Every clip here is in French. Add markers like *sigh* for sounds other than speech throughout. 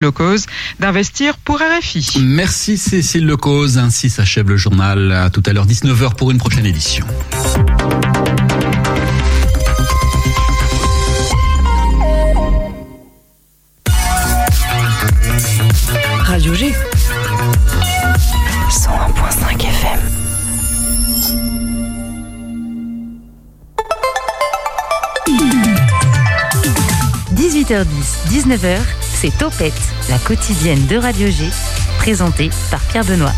Lecause d'investir pour RFI. Merci Cécile Lecause. Ainsi s'achève le journal. À tout à l'heure 19h pour une prochaine édition. Radio G. 101.5 FM. « 18h10, 19h, c'est Topette, la quotidienne de Radio G, présentée par Pierre Benoît.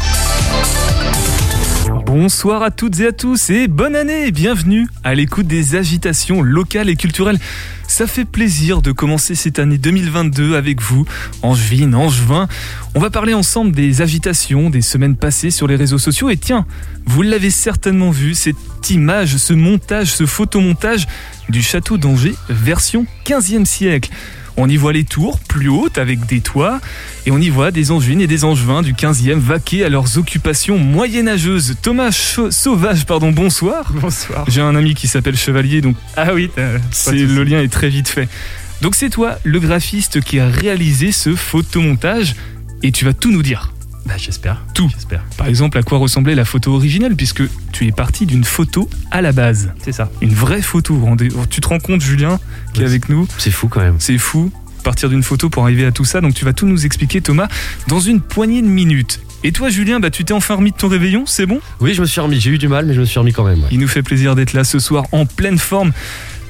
Bonsoir à toutes et à tous et bonne année et bienvenue à l'écoute des agitations locales et culturelles. Ça fait plaisir de commencer cette année 2022 avec vous, Angevine, Angevin. On va parler ensemble des agitations des semaines passées sur les réseaux sociaux et tiens, vous l'avez certainement vu, cette image, ce montage, ce photomontage du château d'Angers version 15e siècle. On y voit les tours plus hautes avec des toits et on y voit des angevines et des angevins du 15e vaquer à leurs occupations moyenâgeuses. Thomas Sauvage, pardon, bonsoir. Bonsoir. J'ai un ami qui s'appelle Chevalier donc ah oui, c'est le lien est très vite fait. Donc c'est toi le graphiste qui a réalisé ce photomontage et tu vas tout nous dire. Bah, j'espère. Tout. J'espère. Par exemple, à quoi ressemblait la photo originelle, puisque tu es parti d'une photo à la base? C'est ça. Une vraie photo. Tu te rends compte, Julien, qui est avec nous? C'est fou quand même. C'est fou. Partir d'une photo pour arriver à tout ça. Donc tu vas tout nous expliquer, Thomas, dans une poignée de minutes. Et toi, Julien, bah, tu t'es enfin remis de ton réveillon, c'est bon? Oui, je me suis remis. J'ai eu du mal, mais je me suis remis quand même. Il nous fait plaisir d'être là ce soir en pleine forme.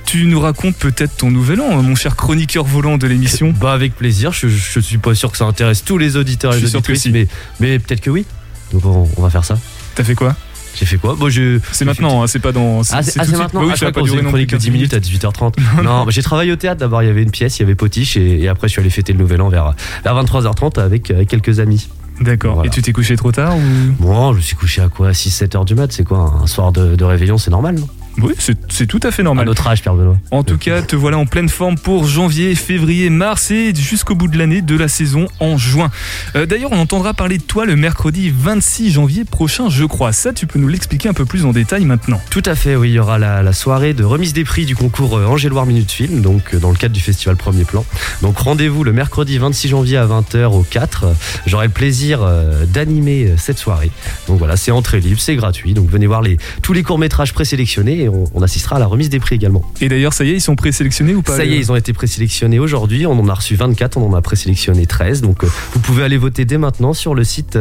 Tu nous racontes peut-être ton nouvel an, mon cher chroniqueur volant de l'émission Bah avec plaisir, je, je, suis pas sûr que ça intéresse tous les auditeurs et les auditrices, mais, mais peut-être que oui. Donc on, on va faire ça. T'as fait quoi? J'ai fait quoi? Bon, C'est maintenant, hein, c'est pas dans. Ah, c'est maintenant oui, ah, pas durer une chronique de 10 minutes à 18h30. *laughs* non, bah, j'ai travaillé au théâtre d'abord, il y avait une pièce, il y avait Potiche, et, et, après je suis allé fêter le nouvel an vers, vers 23h30 avec, avec quelques amis. D'accord. Voilà. Et tu t'es couché trop tard ou? Bon, je me suis couché à quoi? 6-7 heures du mat, c'est quoi? Un soir de, de réveillon, c'est normal, non? Oui, c'est tout à fait normal. À notre âge, Pierre Benoît. En tout cas, te voilà en pleine forme pour janvier, février, mars et jusqu'au bout de l'année de la saison en juin. Euh, D'ailleurs, on entendra parler de toi le mercredi 26 janvier prochain, je crois. Ça, tu peux nous l'expliquer un peu plus en détail maintenant. Tout à fait, oui. Il y aura la, la soirée de remise des prix du concours euh, Angéloire Minute Film, donc euh, dans le cadre du festival Premier Plan. Donc rendez-vous le mercredi 26 janvier à 20h au 4. J'aurai le plaisir d'animer cette soirée. Donc voilà, c'est entrée libre, c'est gratuit. Donc venez voir les, tous les courts-métrages présélectionnés et on, on assistera à la remise des prix également. Et d'ailleurs, ça y est, ils sont présélectionnés ou pas Ça y est, ils ont été présélectionnés aujourd'hui. On en a reçu 24, on en a présélectionné 13. Donc, euh, vous pouvez aller voter dès maintenant sur le site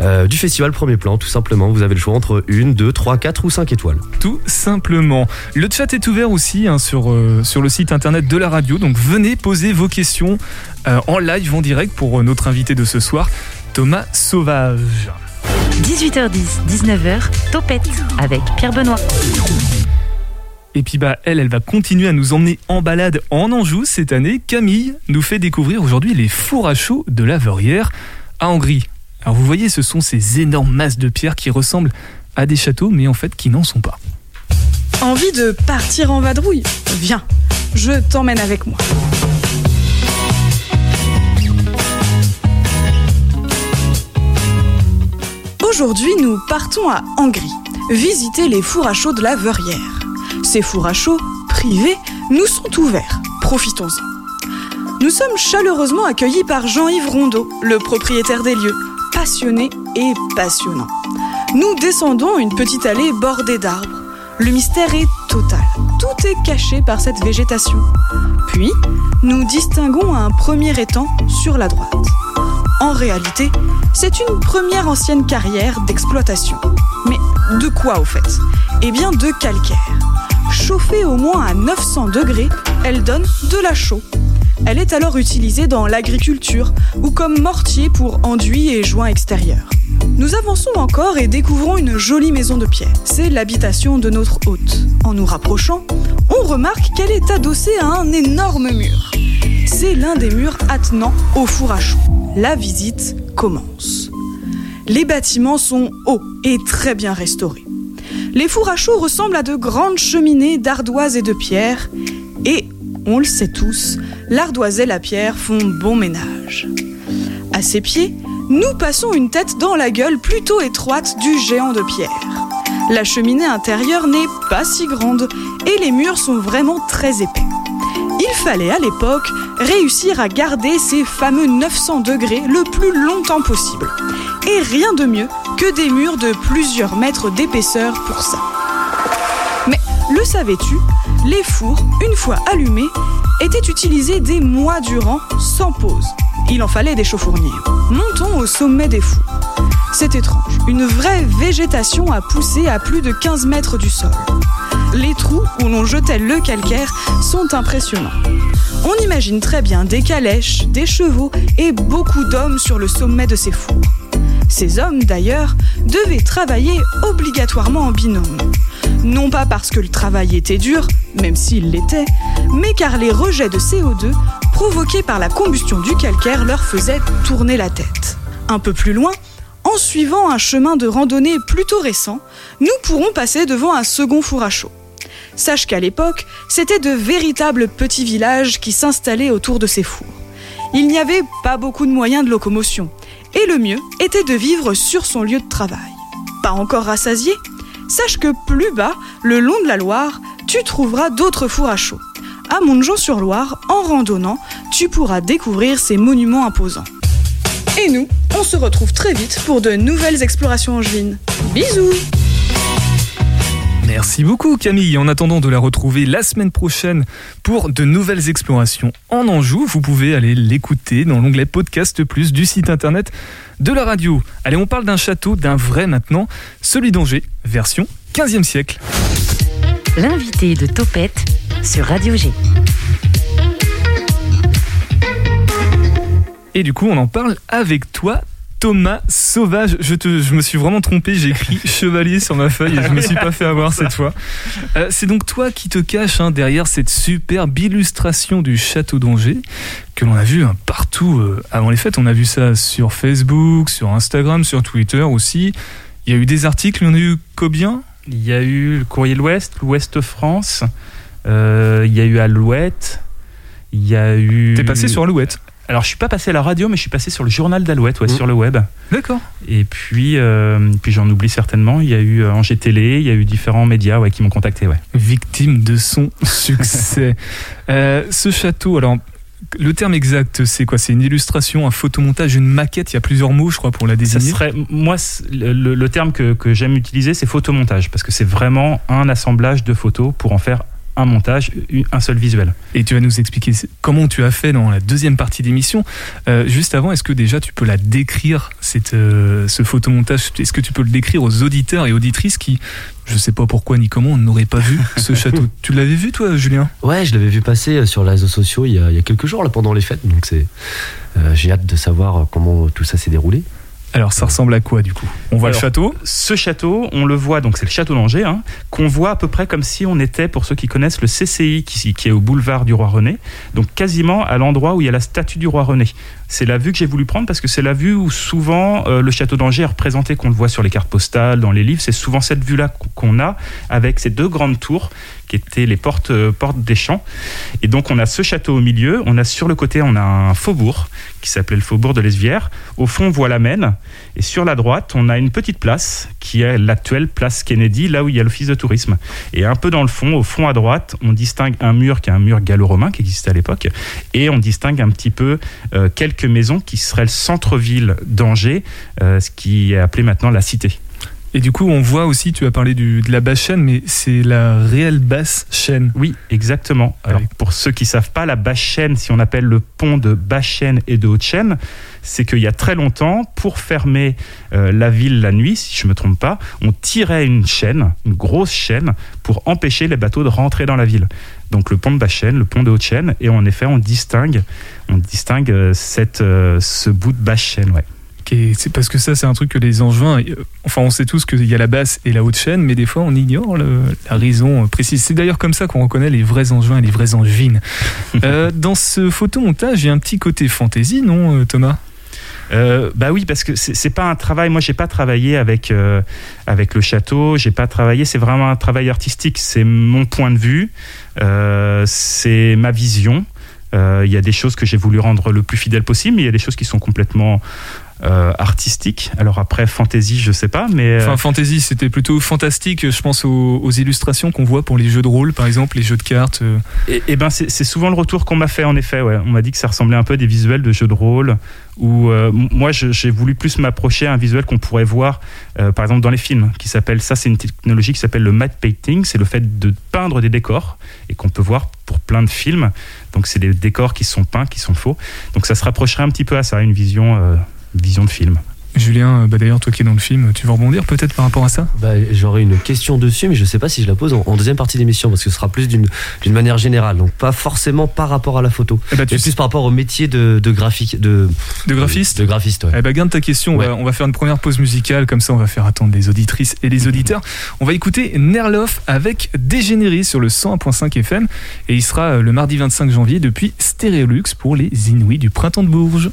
euh, du festival Premier Plan. Tout simplement, vous avez le choix entre 1, 2, 3, 4 ou 5 étoiles. Tout simplement. Le chat est ouvert aussi hein, sur, euh, sur le site internet de la radio. Donc, venez poser vos questions euh, en live, en direct pour notre invité de ce soir, Thomas Sauvage. 18h10, 19h, Topette avec Pierre Benoît. Et puis bah elle, elle va continuer à nous emmener en balade en Anjou cette année. Camille nous fait découvrir aujourd'hui les fours à chaud de la Verrière à Hongrie. Alors vous voyez, ce sont ces énormes masses de pierre qui ressemblent à des châteaux, mais en fait qui n'en sont pas. Envie de partir en vadrouille? Viens, je t'emmène avec moi. Aujourd'hui, nous partons à Hongrie, visiter les fours à chaud de la Verrière. Ces fours à chaud privés nous sont ouverts. Profitons-en. Nous sommes chaleureusement accueillis par Jean-Yves Rondeau, le propriétaire des lieux, passionné et passionnant. Nous descendons une petite allée bordée d'arbres. Le mystère est total. Tout est caché par cette végétation. Puis, nous distinguons un premier étang sur la droite. En réalité, c'est une première ancienne carrière d'exploitation. Mais de quoi au fait? Eh bien de calcaire. Chauffée au moins à 900 degrés, elle donne de la chaux. Elle est alors utilisée dans l'agriculture ou comme mortier pour enduits et joints extérieurs. Nous avançons encore et découvrons une jolie maison de pierre. C'est l'habitation de notre hôte. En nous rapprochant, on remarque qu'elle est adossée à un énorme mur. C'est l'un des murs attenant au four à chaud. La visite commence. Les bâtiments sont hauts et très bien restaurés. Les fours à chaud ressemblent à de grandes cheminées d'ardoise et de pierre. Et, on le sait tous, l'ardoise et la pierre font bon ménage. À ses pieds, nous passons une tête dans la gueule plutôt étroite du géant de pierre. La cheminée intérieure n'est pas si grande et les murs sont vraiment très épais. Il fallait à l'époque réussir à garder ces fameux 900 degrés le plus longtemps possible. Et rien de mieux que des murs de plusieurs mètres d'épaisseur pour ça. Mais le savais-tu Les fours, une fois allumés, étaient utilisés des mois durant, sans pause. Il en fallait des chauffourniers. Montons au sommet des fours. C'est étrange, une vraie végétation a poussé à plus de 15 mètres du sol. Les trous où l'on jetait le calcaire sont impressionnants. On imagine très bien des calèches, des chevaux et beaucoup d'hommes sur le sommet de ces fours. Ces hommes, d'ailleurs, devaient travailler obligatoirement en binôme. Non pas parce que le travail était dur, même s'il l'était, mais car les rejets de CO2 provoqués par la combustion du calcaire leur faisaient tourner la tête. Un peu plus loin, en suivant un chemin de randonnée plutôt récent, nous pourrons passer devant un second four à chaud. Sache qu'à l'époque, c'était de véritables petits villages qui s'installaient autour de ces fours. Il n'y avait pas beaucoup de moyens de locomotion, et le mieux était de vivre sur son lieu de travail. Pas encore rassasié Sache que plus bas, le long de la Loire, tu trouveras d'autres fours à chaud. À Montjean-sur-Loire, en randonnant, tu pourras découvrir ces monuments imposants. Et nous, on se retrouve très vite pour de nouvelles explorations angevines. Bisous Merci beaucoup Camille. En attendant de la retrouver la semaine prochaine pour de nouvelles explorations en Anjou, vous pouvez aller l'écouter dans l'onglet Podcast Plus du site internet de la radio. Allez, on parle d'un château, d'un vrai maintenant, celui d'Angers, version 15e siècle. L'invité de Topette sur Radio G. Et du coup, on en parle avec toi, Thomas Sauvage. Je, te, je me suis vraiment trompé, j'ai écrit *laughs* chevalier sur ma feuille et je me suis pas fait avoir cette fois. Euh, c'est donc toi qui te caches hein, derrière cette superbe illustration du château d'Angers que l'on a vu hein, partout euh, avant les fêtes. On a vu ça sur Facebook, sur Instagram, sur Twitter aussi. Il y a eu des articles, il y en a eu combien? Il y a eu le Courrier de l'Ouest, l'Ouest France, euh, il y a eu Alouette, il y a eu... T'es passé sur Alouette alors, je suis pas passé à la radio, mais je suis passé sur le journal d'Alouette, ouais, Mmh. sur le web. D'accord. Et puis, euh, puis j'en oublie certainement. Il y a eu euh, Angers Télé, il y a eu différents médias ouais, qui m'ont contacté. Ouais. Victime de son *laughs* succès. Euh, ce château, alors... Le terme exact, c'est quoi? C'est une illustration, un photomontage, une maquette? Il y a plusieurs mots, je crois, pour la Ça désigner. serait, moi, le terme que, que j'aime utiliser, c'est photomontage, parce que c'est vraiment un assemblage de photos pour en faire un montage, un seul visuel. Et tu vas nous expliquer comment tu as fait dans la deuxième partie d'émission. Euh, juste avant, est-ce que déjà tu peux la décrire, cette, euh, ce photomontage? Est-ce que tu peux le décrire aux auditeurs et auditrices qui, je sais pas pourquoi ni comment, n'auraient pas vu *laughs* ce château? Tu l'avais vu toi, Julien? Ouais, je l'avais vu passer euh, sur les réseaux sociaux il y a, il y a quelques jours là, pendant les fêtes, donc c'est, euh, j'ai hâte de savoir comment tout ça s'est déroulé. Alors ça ressemble à quoi du coup? On voit Alors, le château? Ce château, on le voit, donc c'est le château d'Angers, hein, qu'on voit à peu près comme si on était, pour ceux qui connaissent, le CCI qui, qui est au boulevard du Roi René, donc quasiment à l'endroit où il y a la statue du Roi René. C'est la vue que j'ai voulu prendre parce que c'est la vue où souvent euh, le château d'Angers est représenté, qu'on le voit sur les cartes postales, dans les livres. C'est souvent cette vue-là qu'on a avec ces deux grandes tours qui étaient les portes, euh, portes des champs. Et donc on a ce château au milieu, on a sur le côté on a un faubourg qui s'appelait le faubourg de l'Esvière. Au fond on voit la Maine et sur la droite on a une petite place qui est l'actuelle place Kennedy, là où il y a l'office de tourisme. Et un peu dans le fond, au fond à droite, on distingue un mur qui est un mur gallo-romain qui existait à l'époque et on distingue un petit peu euh, quelques maisons qui seraient le centre-ville d'Angers, euh, ce qui est appelé maintenant la cité. Et du coup, on voit aussi, tu as parlé du- de la basse chaîne, mais c'est la réelle basse chaîne. Oui, exactement. Alors, Avec- pour ceux qui savent pas, la basse chaîne, si on appelle le pont de basse chaîne et de haute chaîne, c'est qu'il y a très longtemps, pour fermer euh, la ville la nuit, si je me trompe pas, on tirait une chaîne, une grosse chaîne, pour empêcher les bateaux de rentrer dans la ville. Donc le pont de basse chaîne, le pont de haute chaîne, et en effet, on distingue, on distingue euh, cette, euh, ce bout de basse chaîne, ouais. Qui est- C'est parce que ça, c'est un truc que les Angevins. euh, Enfin, on sait tous qu'il y a la basse et la haute chaîne, mais des fois, on ignore le- la raison euh, précise. C'est d'ailleurs comme ça qu'on reconnaît les vrais Angevins et les vrais Angevines. *laughs* Euh, dans ce photomontage, il y a un petit côté fantaisie, non, euh, Thomas? Euh, bah oui, parce que c'est pas un travail. Moi, j'ai pas travaillé avec euh, avec le château. J'ai pas travaillé. C'est vraiment un travail artistique. C'est mon point de vue. Euh, c'est ma vision. Il y a des choses que j'ai voulu rendre le plus fidèle possible, mais il y a des choses qui sont complètement euh, artistique. Alors après, fantasy, je sais pas, mais. euh, Enfin, fantasy, c'était plutôt fantastique. Je pense aux, aux illustrations qu'on voit pour les jeux de rôle, par exemple, les jeux de cartes. euh. Et, et ben c'est souvent le retour qu'on m'a fait en effet. Ouais. On m'a dit que ça ressemblait un peu à des visuels de jeux de rôle. Où euh, moi j'ai voulu plus m'approcher à un visuel qu'on pourrait voir, euh, par exemple dans les films, qui s'appelle ça c'est une technologie qui s'appelle le matte painting. C'est le fait de peindre des décors et qu'on peut voir pour plein de films. Donc c'est des décors qui sont peints, qui sont faux. Donc ça se rapprocherait un petit peu à ça, une vision, euh, vision de film. Julien, euh, bah d'ailleurs, toi qui es dans le film, tu veux rebondir peut-être par rapport à ça? Bah, J'aurais une question dessus, mais je sais pas si je la pose en, en deuxième partie d'émission, parce que ce sera plus d'une manière générale, donc pas forcément par rapport à la photo, Eh bah, tu mais plus par rapport au métier de, de graphique, de, de graphiste? de graphiste. ouais. Eh ben, garde ta question. On, va, on va faire une première pause musicale, comme ça on va faire attendre les auditrices et les auditeurs. On va écouter Nerloff avec Dégénéré sur le 101.5 FM et il sera euh, le mardi 25 janvier depuis Stéréolux pour les Inouïs du printemps de Bourges.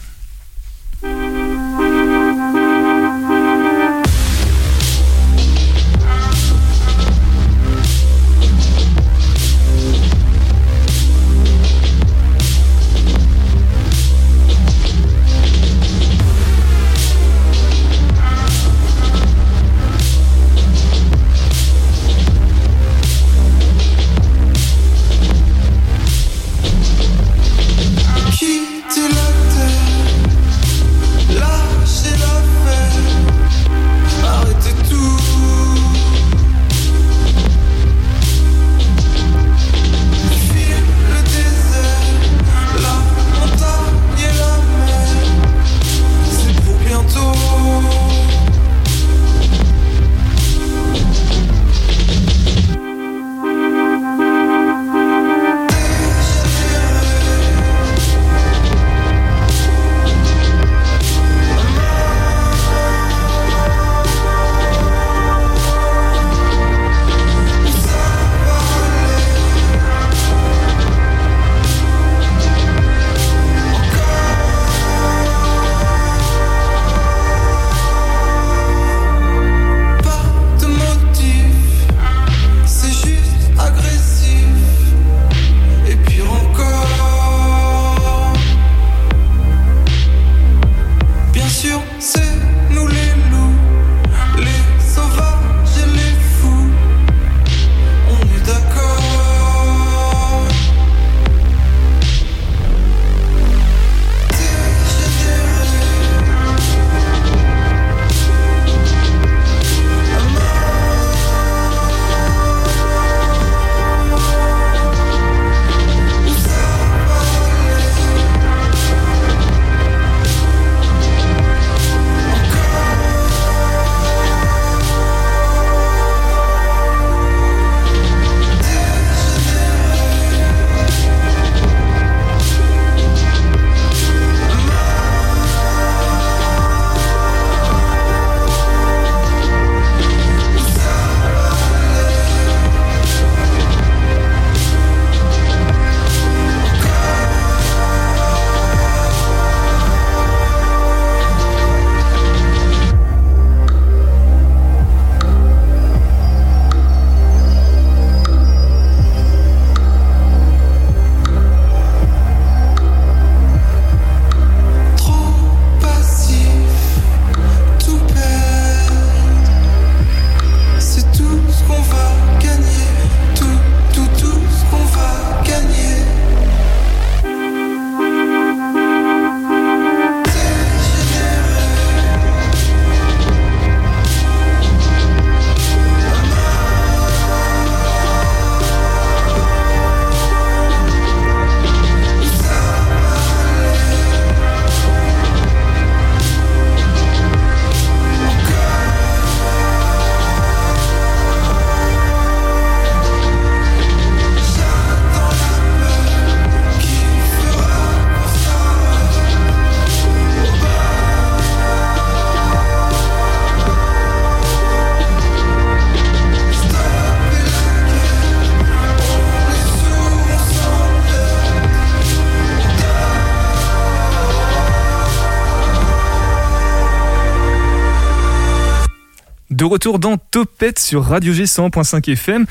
Retour dans Topette sur Radio G 100.5 FM.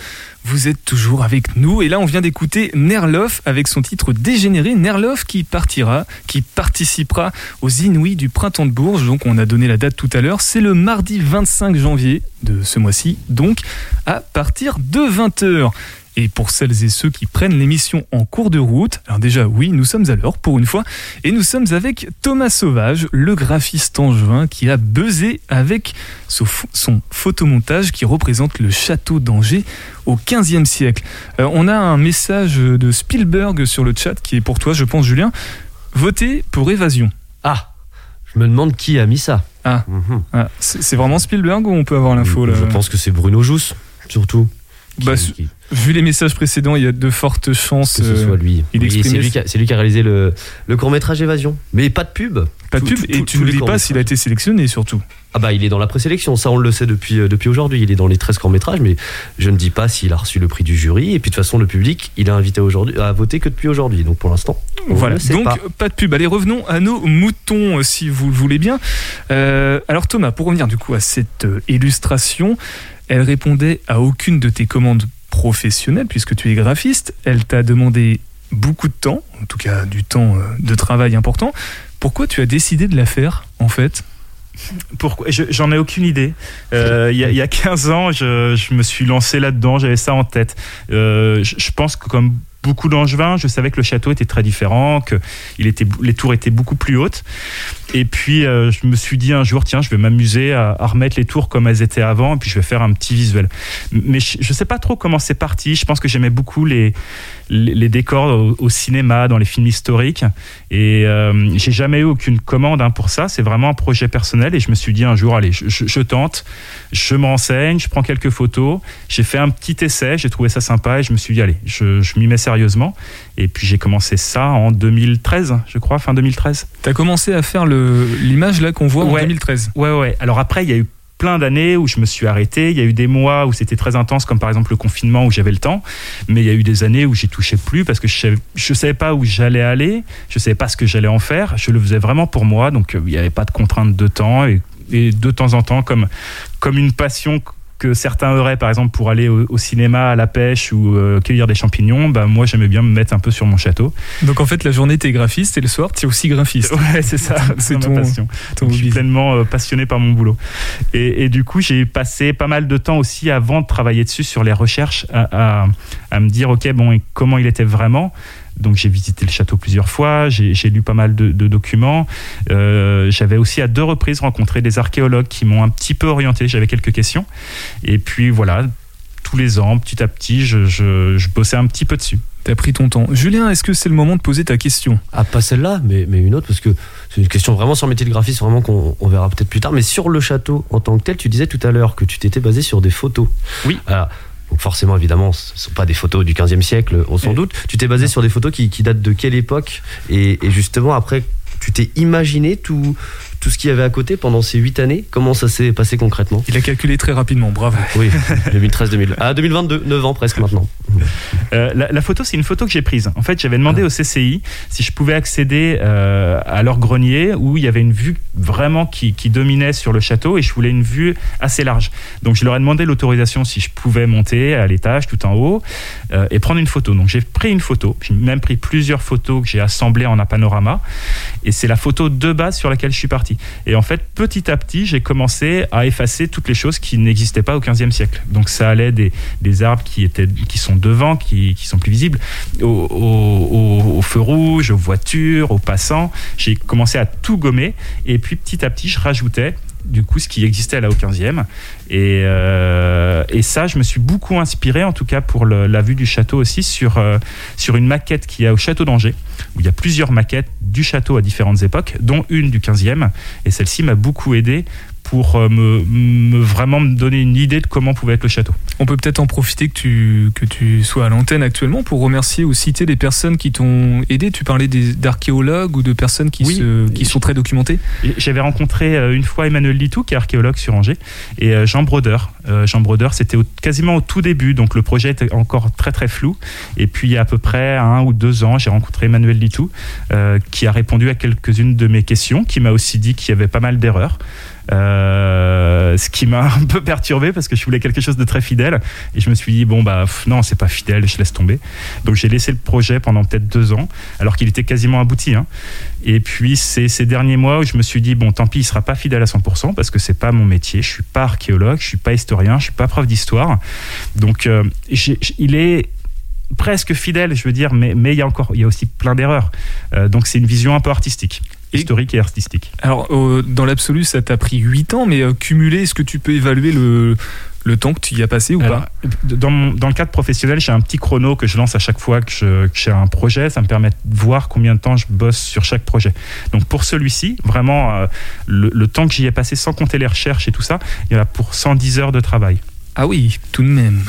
Vous êtes toujours avec nous et là on vient d'écouter Nerloff avec son titre Dégénéré. Nerloff qui partira, qui participera aux Inouïs du Printemps de Bourges. Donc on a donné la date tout à l'heure. C'est le mardi 25 janvier de ce mois-ci, donc à partir de 20h. Et pour celles et ceux qui prennent l'émission en cours de route, alors déjà oui, nous sommes à l'heure pour une fois, et nous sommes avec Thomas Sauvage, le graphiste angevin qui a buzzé avec son pho- son photomontage qui représente le château d'Angers au 15e siècle. Euh, on a un message de Spielberg sur le chat qui est pour toi, je pense, Julien. Votez pour Évasion. Ah Je me demande qui a mis ça. Ah. Mhm. Ah, c'est c'est vraiment Spielberg ou on peut avoir l'info là? Je pense que c'est Bruno Jousse, surtout. Bah, Qui- Vu les messages précédents, il y a de fortes chances. que ce euh, soit lui. il Oui, exprimait c'est lui, qui a- c'est lui qui a réalisé le, le court-métrage Évasion. Mais pas de pub. Pas de pub, tout- et tout- tu ne dis pas s'il a été sélectionné surtout. Ah bah il est dans la présélection, ça on le sait depuis, euh, depuis aujourd'hui, il est dans les 13 courts-métrages, mais je ne dis pas s'il a reçu le prix du jury, et puis de toute façon le public, il est invité aujourd'hui à voter que depuis aujourd'hui, donc pour l'instant, on Voilà, donc pas. pas. de pub. Allez, revenons à nos moutons, euh, si vous le voulez bien. Euh, alors Thomas, pour revenir du coup à cette illustration, elle répondait à aucune de tes commandes professionnelles, puisque tu es graphiste. Elle t'a demandé beaucoup de temps, en tout cas du temps euh, de travail important. Pourquoi tu as décidé de la faire, en fait? Pourquoi? Je- J'en ai aucune idée. Euh, Il y, a- il y a 15 ans, je, je me suis lancé là-dedans, j'avais ça en tête. Euh, je, je pense que comme beaucoup d'angevins, je savais que le château était très différent, que il était, les tours étaient beaucoup plus hautes. Et puis, euh, je me suis dit un jour, tiens, je vais m'amuser à, à remettre les tours comme elles étaient avant, et puis je vais faire un petit visuel. Mais je ne sais pas trop comment c'est parti. Je pense que j'aimais beaucoup les, les, décors au, au cinéma, dans les films historiques. Et euh, j'ai jamais eu aucune commande hein, pour ça. C'est vraiment un projet personnel. Et je me suis dit un jour, allez, je, je- je tente, je me renseigne, je prends quelques photos. J'ai fait un petit essai, j'ai trouvé ça sympa et je me suis dit, allez, je, je m'y mets sérieusement. Et puis j'ai commencé ça en 2013, je crois, fin 2013. Tu as commencé à faire l'image là qu'on voit en Ouais. 2013. Ouais, ouais. Alors après, il y a eu plein d'années où je me suis arrêté. Il y a eu des mois où c'était très intense, comme par exemple le confinement où j'avais le temps. Mais il y a eu des années où j'y touchais plus parce que je je savais pas où j'allais aller. Je savais pas ce que j'allais en faire. Je le faisais vraiment pour moi. Donc euh, il n'y avait pas de contrainte de temps. Et, et de temps en temps, comme, comme une passion que certains auraient, par exemple, pour aller au, au cinéma, à la pêche ou euh, cueillir des champignons, bah, moi j'aimais bien me mettre un peu sur mon château. Donc en fait, la journée, t'es graphiste et le soir, t'es aussi graphiste. *laughs* Ouais, c'est ça, C'est ton- ma passion. ton Donc, je suis pleinement euh, passionné par mon boulot. Et, et du coup, j'ai passé pas mal de temps aussi avant de travailler dessus sur les recherches à, à- à me dire, ok, bon, et comment il était vraiment? Donc j'ai visité le château plusieurs fois, j'ai lu pas mal de, de documents. Euh, J'avais aussi à deux reprises rencontré des archéologues qui m'ont un petit peu orienté. J'avais quelques questions. Et puis voilà, tous les ans, petit à petit, je, je- je bossais un petit peu dessus. T'as pris ton temps. Julien, est-ce que c'est le moment de poser ta question? Ah, pas celle-là, mais, mais une autre, parce que c'est une question vraiment sur le métier de graphiste, vraiment qu'on on verra peut-être plus tard. Mais sur le château en tant que tel, tu disais tout à l'heure que tu t'étais basé sur des photos. Oui. Alors, forcément, évidemment, ce ne sont pas des photos du 15e siècle, on s'en doute. Tu t'es basé sur des photos qui, qui datent de quelle époque? Et, et justement, après, tu t'es imaginé tout, tout ce qu'il y avait à côté pendant ces 8 années Comment ça s'est passé concrètement? Il a calculé très rapidement, bravo. *laughs* Oui, 2013-2000. Ah, 2022, 9 ans presque maintenant. Euh, la, la photo, c'est une photo que j'ai prise. En fait, j'avais demandé au CCI si je pouvais accéder euh, à leur grenier où il y avait une vue vraiment qui, qui dominait sur le château et je voulais une vue assez large. Donc, je leur ai demandé l'autorisation si je pouvais monter à l'étage tout en haut euh, et prendre une photo. Donc, j'ai pris une photo. J'ai même pris plusieurs photos que j'ai assemblées en un panorama et c'est la photo de base sur laquelle je suis parti. Et en fait, petit à petit, j'ai commencé à effacer toutes les choses qui n'existaient pas au 15e siècle. Donc, ça allait des, des arbres qui, étaient, qui sont devant, qui, sont plus visibles, au, au, au- au feu rouge, aux voitures, aux passants. J'ai commencé à tout gommer et puis petit à petit, je rajoutais du coup ce qui existait là au 15e. Et, ça, je me suis beaucoup inspiré, en tout cas pour la vue du château aussi, sur, euh, sur une maquette qu'il y a au château d'Angers, où il y a plusieurs maquettes du château à différentes époques, dont une du 15e. Et celle-ci m'a beaucoup aidé pour euh, me, me- vraiment me donner une idée de comment pouvait être le château. On peut peut-être en profiter que tu, que tu sois à l'antenne actuellement pour remercier ou citer les personnes qui t'ont aidé. Tu parlais d'archéologues ou de personnes qui, Oui. se, qui sont très documentées. J'avais rencontré euh, une fois Emmanuel Litou, qui est archéologue sur Angers, et euh, Jean Brodeur. Jean Brodeur, c'était quasiment au tout début, donc le projet était encore très très flou. Et puis il y a à peu près un ou deux ans, j'ai rencontré Emmanuel Litou, qui a répondu à quelques-unes de mes questions, qui m'a aussi dit qu'il y avait pas mal d'erreurs. Euh, ce qui m'a *laughs* un peu perturbé parce que je voulais quelque chose de très fidèle et je me suis dit bon bah non c'est pas fidèle je laisse tomber. Donc j'ai laissé le projet pendant peut-être deux ans alors qu'il était quasiment abouti hein. et puis c'est ces derniers mois où je me suis dit bon tant pis il sera pas fidèle à 100% parce que c'est pas mon métier. Je suis pas archéologue je suis pas historien je suis pas prof d'histoire. Donc euh, il est presque fidèle je veux dire mais mais il y a encore il y a aussi plein d'erreurs. Euh, donc c'est une vision un peu artistique historique et artistique Alors, euh, dans l'absolu, ça t'a pris 8 ans, mais euh, cumulé, est-ce que tu peux évaluer le, le temps que tu y as passé ou Alors, pas? dans, mon- dans le cadre professionnel, j'ai un petit chrono que je lance à chaque fois que je- que j'ai un projet. Ça me permet de voir combien de temps je bosse sur chaque projet. Donc pour celui-ci, vraiment, euh, le, le temps que j'y ai passé sans compter les recherches et tout ça, il y en a pour 110 heures de travail. Ah oui, tout de même.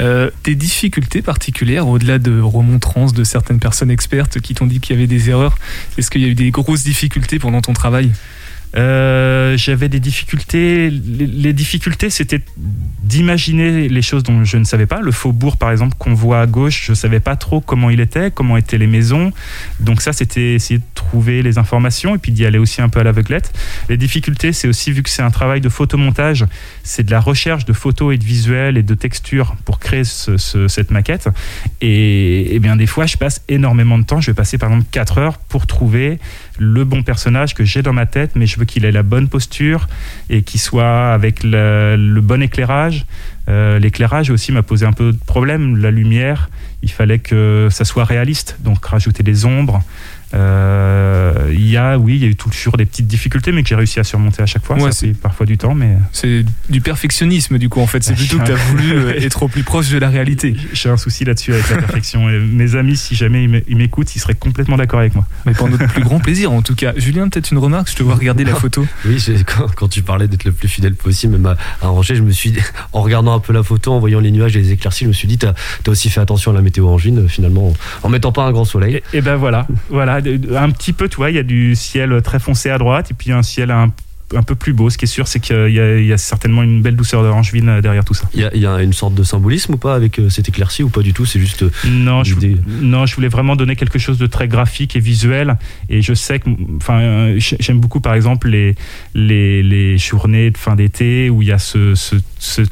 Euh, des difficultés particulières au-delà de remontrances de certaines personnes expertes qui t'ont dit qu'il y avait des erreurs Est-ce qu'il y a eu des grosses difficultés pendant ton travail? Euh, j'avais des difficultés. Les, difficultés, c'était d'imaginer les choses dont je ne savais pas. Le faubourg, par exemple, qu'on voit à gauche, je ne savais pas trop comment il était, comment étaient les maisons. Donc ça, c'était essayer de trouver les informations et puis d'y aller aussi un peu à l'aveuglette. Les difficultés, c'est aussi, vu que c'est un travail de photomontage, c'est de la recherche de photos et de visuels et de textures pour créer ce- ce- cette maquette. Et, et bien des fois, je passe énormément de temps. Je vais passer par exemple 4 heures pour trouver le bon personnage que j'ai dans ma tête, mais je veux qu'il ait la bonne posture et qu'il soit avec le, bon éclairage. Euh, L'éclairage aussi m'a posé un peu de problème. La lumière, il fallait que ça soit réaliste, donc rajouter des ombres. Euh, Il y a, oui, il y a eu toujours des petites difficultés, mais que j'ai réussi à surmonter à chaque fois. Ouais, pris parfois du temps, mais C'est du perfectionnisme du coup en fait, c'est plutôt que tu as voulu *laughs* euh, être au plus proche de la réalité. j'ai un souci là-dessus avec la perfection. Et mes amis, si jamais ils m'é- ils m'écoutent, ils seraient complètement d'accord avec moi. Mais pour notre plus grand plaisir en tout cas. Julien, peut-être une remarque, je te vois regarder la photo. *laughs* Oui, quand, quand tu parlais d'être le plus fidèle possible, même à, à Angers, je me suis dit, en regardant un peu la photo, en voyant les nuages et les éclaircies, je me suis dit, t'as as aussi fait attention à la météo angevine, euh, finalement, en mettant pas un grand soleil. Et, et ben voilà, voilà, un petit peu, tu vois, il y a du ciel très foncé à droite et puis un ciel un, un peu plus beau. Ce qui est sûr, c'est qu'il y, a- il y a certainement une belle douceur d'orangevine euh, derrière tout ça. Il y, a, il y a une sorte de symbolisme ou pas avec euh, cette éclaircie ou pas du tout? C'est juste. euh, Non je, non, je voulais vraiment donner quelque chose de très graphique et visuel. Et je sais que, enfin, euh, j'ai- j'aime beaucoup, par exemple, les, les, les journées de fin d'été où il y a ce, ce, ce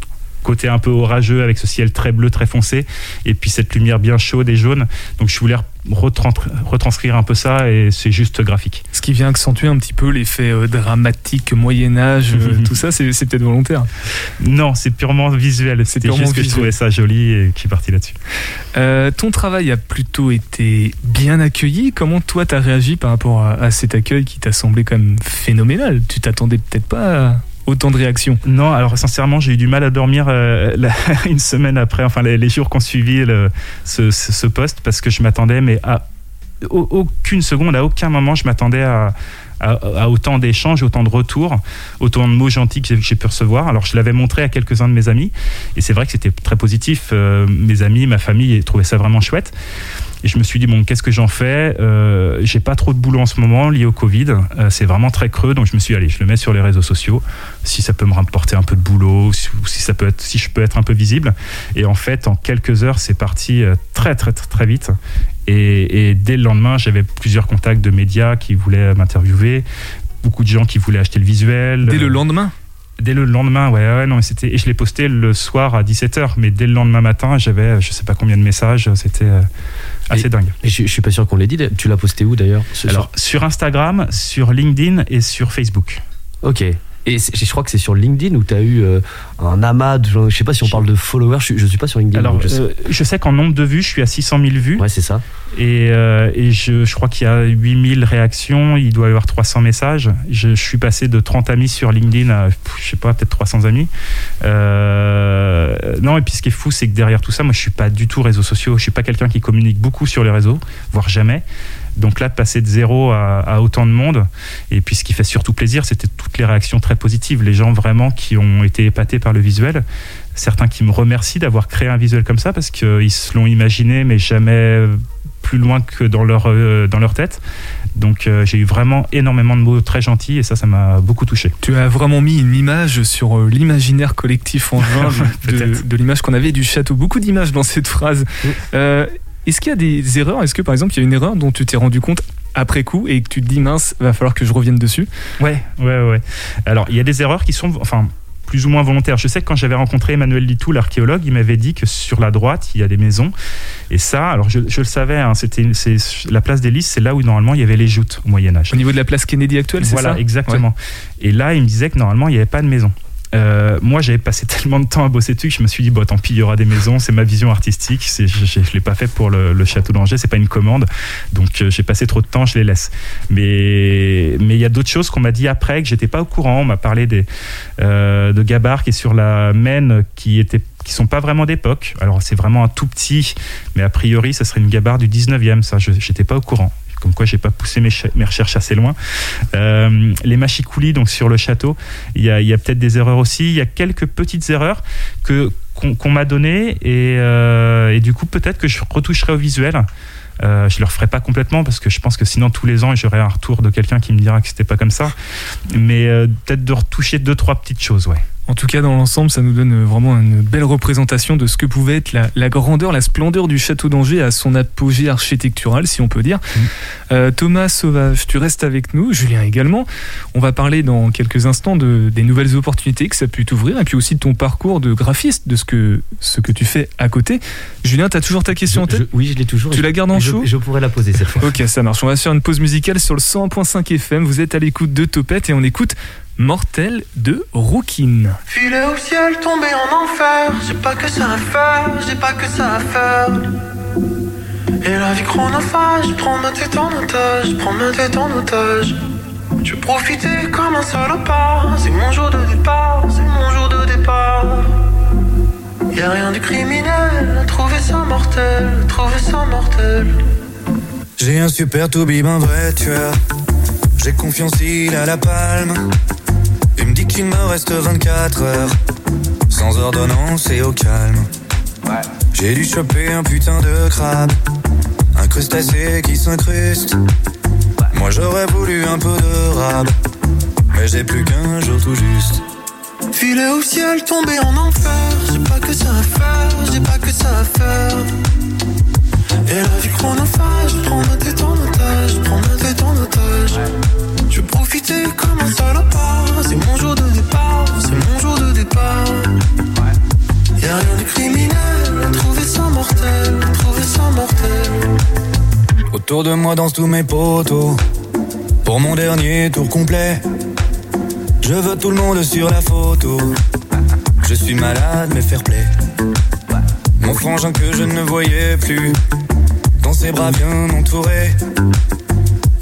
côté un peu orageux avec ce ciel très bleu, très foncé, et puis cette lumière bien chaude et jaune. Donc je voulais retranscrire un peu ça, et c'est juste graphique. Ce qui vient accentuer un petit peu l'effet euh, dramatique, Moyen-Âge, euh, tout ça, c'est peut-être volontaire. Non, c'est purement visuel. C'était juste que je trouvais ça joli et que je suis parti là-dessus. Euh, ton travail a plutôt été bien accueilli. Comment toi t'as réagi par rapport à, à cet accueil qui t'a semblé quand même phénoménal? Tu t'attendais peut-être pas à autant de réactions. Non, alors sincèrement, j'ai eu du mal à dormir euh, *laughs* une semaine après, enfin les, jours qu'on suivi le- ce, poste, parce que je m'attendais, mais à au- aucune seconde, à aucun moment, je m'attendais à, autant d'échanges, autant de retours, autant de mots gentils que j'ai- que j'ai pu recevoir. Alors je l'avais montré à quelques-uns de mes amis, et c'est vrai que c'était très positif. Euh, mes amis, ma famille trouvaient ça vraiment chouette. Et je me suis dit, bon, qu'est-ce que j'en fais? Euh, J'ai pas trop de boulot en ce moment lié au Covid. Euh, c'est vraiment très creux. Donc je me suis dit, allez, je le mets sur les réseaux sociaux. Si ça peut me rapporter un peu de boulot, si, ça peut être, si je peux être un peu visible. Et en fait, en quelques heures, c'est parti euh, très, très, très, très vite. Et, et dès le lendemain, j'avais plusieurs contacts de médias qui voulaient m'interviewer. Beaucoup de gens qui voulaient acheter le visuel. Dès le lendemain? Dès le lendemain, ouais, ouais, non, c'était, et je l'ai posté le soir à 17h, mais dès le lendemain matin, j'avais, je sais pas combien de messages, c'était euh, assez dingue. Et je, je suis pas sûr qu'on l'ait dit. Tu l'as posté où d'ailleurs Alors, sur Instagram, sur LinkedIn et sur Facebook. Ok. Et je crois que c'est sur LinkedIn où tu as eu euh, un amas de. Je sais pas si on parle de followers, je, je suis pas sur LinkedIn. Alors, donc je sais- euh, je sais qu'en nombre de vues, je suis à 600 000 vues, Ouais, c'est ça. et, euh, et je, je crois qu'il y a 8000 réactions, il doit y avoir 300 messages. Je, je suis passé de 30 amis sur LinkedIn à, je sais pas, peut-être 300 amis. Non, et puis ce qui est fou, c'est que derrière tout ça, moi, je suis pas du tout réseaux sociaux. Je suis pas quelqu'un qui communique beaucoup sur les réseaux, voire jamais. Donc là, de passer de zéro à, à autant de monde, et puis ce qui fait surtout plaisir, c'était toutes les réactions très positives. Les gens vraiment qui ont été épatés par le visuel. Certains qui me remercient d'avoir créé un visuel comme ça parce qu'ils se l'ont imaginé, mais jamais plus loin que dans leur, euh, dans leur tête. Donc euh, j'ai eu vraiment énormément de mots très gentils et ça, ça m'a beaucoup touché. Tu as vraiment mis une image sur euh, l'imaginaire collectif en *laughs* juin de, de- l'image qu'on avait du château. Beaucoup d'images dans cette phrase. Oui. Est-ce qu'il y a des erreurs? Est-ce que par exemple il y a une erreur dont tu t'es rendu compte après coup et que tu te dis mince, va falloir que je revienne dessus? Ouais, ouais, ouais. Alors, il y a des erreurs qui sont, enfin, plus ou moins volontaires. Je sais que quand j'avais rencontré Emmanuel Litou, l'archéologue, il m'avait dit que sur la droite, il y a des maisons. Et ça, alors je, je le savais, hein, c'était c'est la place des Lys, c'est là où normalement il y avait les joutes au Moyen-Âge. Au niveau de la place Kennedy actuelle, c'est Voilà, ça? exactement. Et là, il me disait que normalement, il n'y avait pas de maison. Euh, moi, j'avais passé *laughs* tellement de temps à bosser dessus que je me suis dit, bon, tant pis, il y aura des maisons, c'est ma vision artistique. Je ne l'ai pas fait pour le, château d'Angers, c'est pas une commande. Donc, euh, j'ai passé trop de temps, je les laisse. Mais il y a d'autres choses qu'on m'a dit après que j'étais pas au courant. On m'a parlé euh, de Gabar qui est sur la Maine, qui était qui sont pas vraiment d'époque. Alors c'est vraiment un tout petit, mais a priori ça serait une gabarre du 19e, ça je j'étais pas au courant. Comme quoi j'ai pas poussé mes, ch- mes recherches assez loin. Euh, les machicoulis donc sur le château, il y a, peut-être des erreurs aussi. Il y a quelques petites erreurs que qu'on m'a données et, euh, et du coup peut-être que je retoucherai au visuel. Euh, je le referai pas complètement parce que je pense que sinon tous les ans j'aurai un retour de quelqu'un qui me dira que c'était pas comme ça. Mais peut-être de retoucher deux trois petites choses, ouais. En tout cas, dans l'ensemble, ça nous donne vraiment une belle représentation de ce que pouvait être la, la grandeur, la splendeur du château d'Angers à son apogée architectural, si on peut dire. Euh, Thomas Sauvage, tu restes avec nous, Julien également. On va parler dans quelques instants de, des nouvelles opportunités que ça a pu t'ouvrir et puis aussi de ton parcours de graphiste, de ce que, ce que tu fais à côté. Julien, tu as toujours ta question en Je- tête je- Oui, je l'ai toujours. Tu la je- gardes en je- chaud et Je pourrais la poser cette fois. Ok, ça marche. On va faire une pause musicale sur le 100.5 FM. Vous êtes à l'écoute de Topette et on écoute Mortel de Rookin. Filet au ciel, tombé en enfer. J'ai pas que ça à faire, j'ai pas que ça à faire. Et la vie chronophage, prends ma tête en otage, prends ma tête en otage. Je veux profiter comme un salopard. C'est mon jour de départ, c'est mon jour de départ. Y'a rien de criminel, trouver ça mortel, trouver ça mortel. J'ai un super toubib, un vrai tueur. J'ai confiance, il a la palme. Il me dit qu'il me reste 24 heures. Sans ordonnance et au calme. J'ai dû choper un putain de crabe. Un crustacé qui s'incruste. Moi j'aurais voulu un peu de rab. Mais j'ai plus qu'un jour tout juste. Filet au ciel, tombé en enfer. J'ai pas que ça à faire, j'ai pas que ça à faire. Et la vie chronophage, prends ma tête en otage, prends ma tête en otage. Je veux profiter comme un salopard. C'est mon jour de départ, c'est mon jour de départ. Y'a rien de criminel, trouver ça mortel, trouver ça mortel. Autour de moi dansent tous mes potos. Pour mon dernier tour complet, je veux tout le monde sur la photo. Je suis malade, mais fair play. Mon frangin que je ne voyais plus, dans ses bras bien entouré.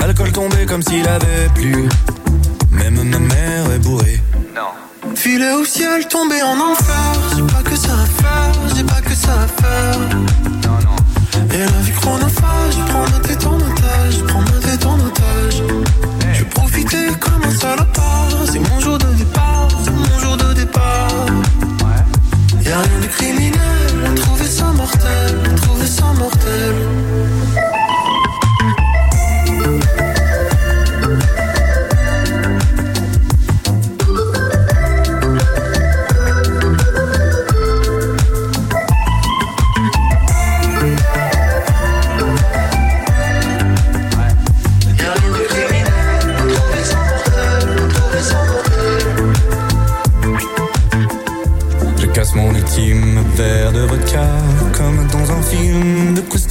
Alcool tombé comme s'il avait plu. Même ma mère est bourrée. Non. Filet au ciel, tombé en enfer. J'ai pas que ça à faire, j'ai pas que ça à faire. Non, non. Et la vie chronophage, prends ma tête en otage, prends ma tête en otage. Je profiter comme un salopard. C'est mon jour de départ, trouver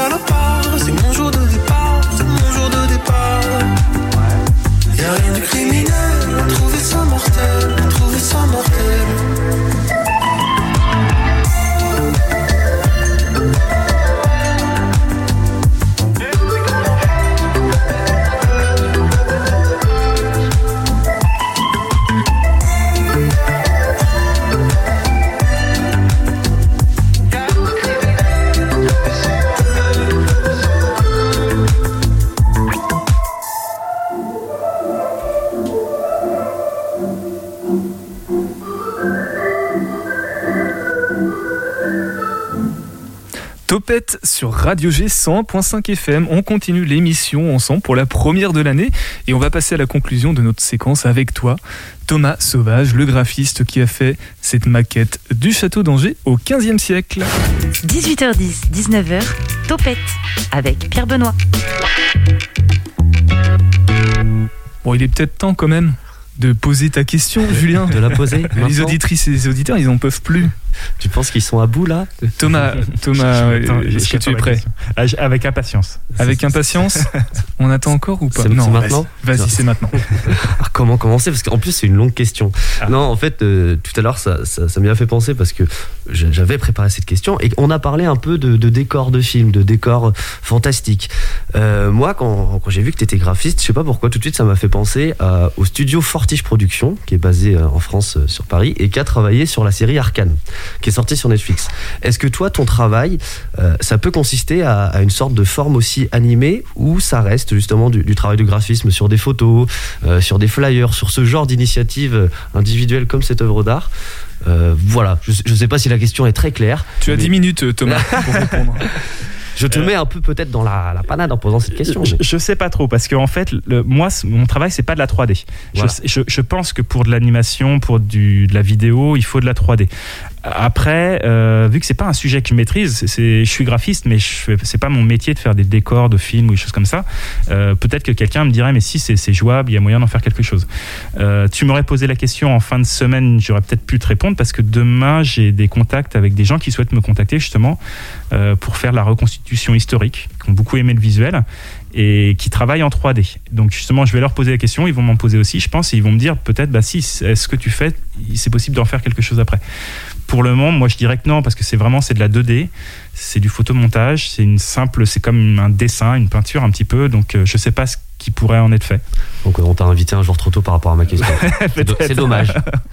salopard. C'est mon jour de départ, c'est mon jour de départ. Y'a rien de criminel, trouver ça mortel, trouver ça mortel. Topette sur Radio G 100.5 FM. On continue l'émission ensemble pour la première de l'année et on va passer à la conclusion de notre séquence avec toi, Thomas Sauvage, le graphiste qui a fait cette maquette du château d'Angers au 15e siècle. 18h10, 19h, Topette avec Pierre Benoît. Bon, il est peut-être temps quand même de poser ta question, Julien. De la poser Les maintenant auditrices et les auditeurs, ils en peuvent plus. Tu penses qu'ils sont à bout là Thomas, *laughs* Thomas, Attends, est-ce que tu es prêt. Ah, Avec impatience. Avec impatience *laughs* On attend encore ou pas Non, maintenant Vas-y, c'est maintenant. *laughs* Ah, Comment commencer? Parce qu'en plus, c'est une longue question. Ah. Non, en fait, euh, tout à l'heure, ça, ça, ça m'y a fait penser parce que j'avais préparé cette question et on a parlé un peu de, de décors de films, de décors fantastiques. Euh, moi, quand, j'ai vu que tu étais graphiste, je sais pas pourquoi, tout de suite, ça m'a fait penser au studio Fortige Productions, qui est basé euh, en France, euh, sur Paris, et qui a travaillé sur la série Arcane, qui est sortie sur Netflix. Est-ce que toi, ton travail, euh, ça peut consister à, une sorte de forme aussi animée ou ça reste justement du, travail de graphisme sur des photos, euh, sur des flyers, sur ce genre d'initiative euh, individuelle comme cette œuvre d'art? Euh, Voilà, je ne sais pas si la question est très claire. Tu as Mais 10 minutes, Thomas, *laughs* pour répondre. Je te Euh, mets un peu peut-être dans la, la panade en posant cette question. Je, mais- je sais pas trop parce que en fait, le, moi, mon travail c'est pas de la 3D. Je- Voilà. Je, je pense que pour de l'animation, pour du, de la vidéo, il faut de la 3D. Après, euh, vu que c'est pas un sujet que je maîtrise, je suis graphiste, mais c'est pas mon métier de faire des décors de films ou des choses comme ça. euh, peut-être que quelqu'un me dirait, mais si c'est, jouable, il y a moyen d'en faire quelque chose. Euh, tu m'aurais posé la question en fin de semaine, j'aurais peut-être pu te répondre parce que demain j'ai des contacts avec des gens qui souhaitent me contacter justement pour faire la reconstitution historique, qui ont beaucoup aimé le visuel et qui travaillent en 3D. Donc justement, je vais leur poser la question, ils vont m'en poser aussi, je pense, et ils vont me dire peut-être, bah si, est-ce que tu fais, c'est possible d'en faire quelque chose après. Pour le moment, moi je dirais que non, parce que c'est vraiment c'est de la 2D, c'est du photomontage, c'est une simple, c'est comme un dessin, une peinture un petit peu, donc euh, je sais pas ce qui pourrait en être fait. Donc on t'a invité un jour trop tôt par rapport à ma question. *laughs* C'est do- c'est dommage.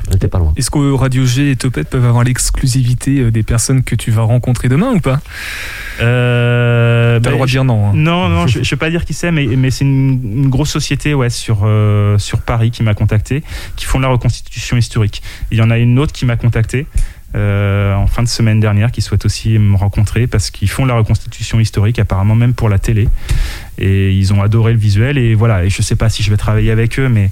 On était pas loin. Est-ce que Radio G et Topette peuvent avoir l'exclusivité euh, des personnes que tu vas rencontrer demain ou pas? Euh, T'as bah, le droit de dire non. hein. Non, non, je, je vais pas dire qui c'est, mais, mais c'est une, une grosse société ouais, sur, euh, sur Paris qui m'a contacté, qui font de la reconstitution historique. Il y en a une autre qui m'a contacté euh, en fin de semaine dernière, qui souhaite aussi me rencontrer parce qu'ils font de la reconstitution historique, apparemment même pour la télé. Et ils ont adoré le visuel. Et voilà, et je sais pas si je vais travailler avec eux, mais.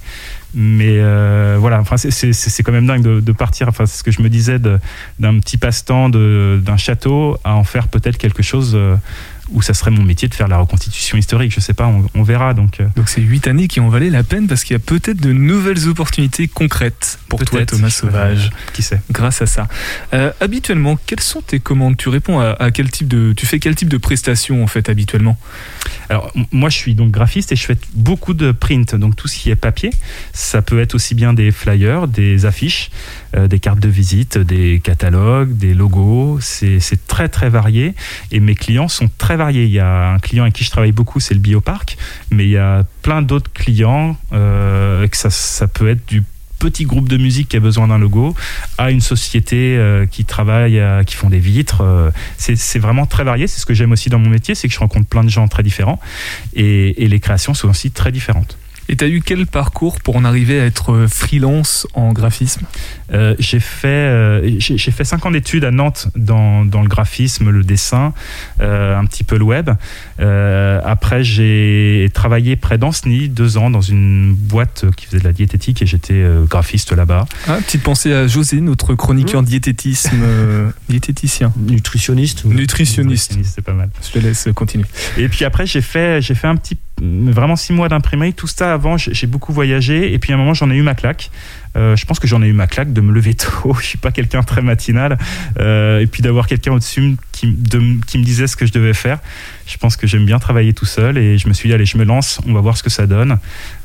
Mais euh, voilà, enfin, c'est- quand même dingue de, partir. Enfin, c'est ce que je me disais d'un petit passe-temps, d'un château, à en faire peut-être quelque chose euh, où ça serait mon métier de faire la reconstitution historique. Je sais pas, on, on verra. Donc, euh, Donc c'est 8 années qui ont valé la peine parce qu'il y a peut-être de nouvelles opportunités concrètes pour toi. Thomas Sauvage qui sait grâce à ça. Euh, habituellement, quelles sont tes commandes? Tu réponds à, à quel type de tu fais quel type de prestations en fait habituellement? Alors, moi, je suis donc graphiste et je fais beaucoup de print, donc tout ce qui est papier. Ça peut être aussi bien des flyers, des affiches, euh, des cartes de visite, des catalogues, des logos. C'est très, très varié. Et mes clients sont très variés. Il y a un client avec qui je travaille beaucoup, c'est le Bioparc. Mais il y a plein d'autres clients, euh, que ça, ça peut être du petit groupe de musique qui a besoin d'un logo à une société euh, qui travaille, à- qui font des vitres. euh, c'est vraiment très varié. C'est ce que j'aime aussi dans mon métier, c'est que je rencontre plein de gens très différents et les créations sont aussi très différentes. Et t'as eu quel parcours pour en arriver à être euh, freelance en graphisme? Euh, j'ai fait euh, j'ai fait cinq ans d'études à Nantes dans, dans le graphisme, le dessin, euh, un petit peu le web. Euh, après, j'ai travaillé près d'Ancenis deux ans dans une boîte qui faisait de la diététique et j'étais euh, graphiste là-bas. ah, Petite pensée à José, notre chroniqueur diététisme, euh, diététicien, Nutritionniste ou- nutritionniste. C'est pas mal. Je te laisse continuer. Et puis après, j'ai fait, j'ai fait un petit, vraiment six mois d'imprimerie. Tout ça avant, j'ai beaucoup voyagé. Et puis à un moment, j'en ai eu ma claque. Euh, je pense que j'en ai eu ma claque de me lever *laughs* tôt. je suis pas quelqu'un très matinal. Euh, et puis d'avoir quelqu'un au-dessus qui, de- qui me disait ce que je devais faire. Je pense que j'aime bien travailler tout seul. Et je me suis dit, allez, je me lance. On va voir ce que ça donne.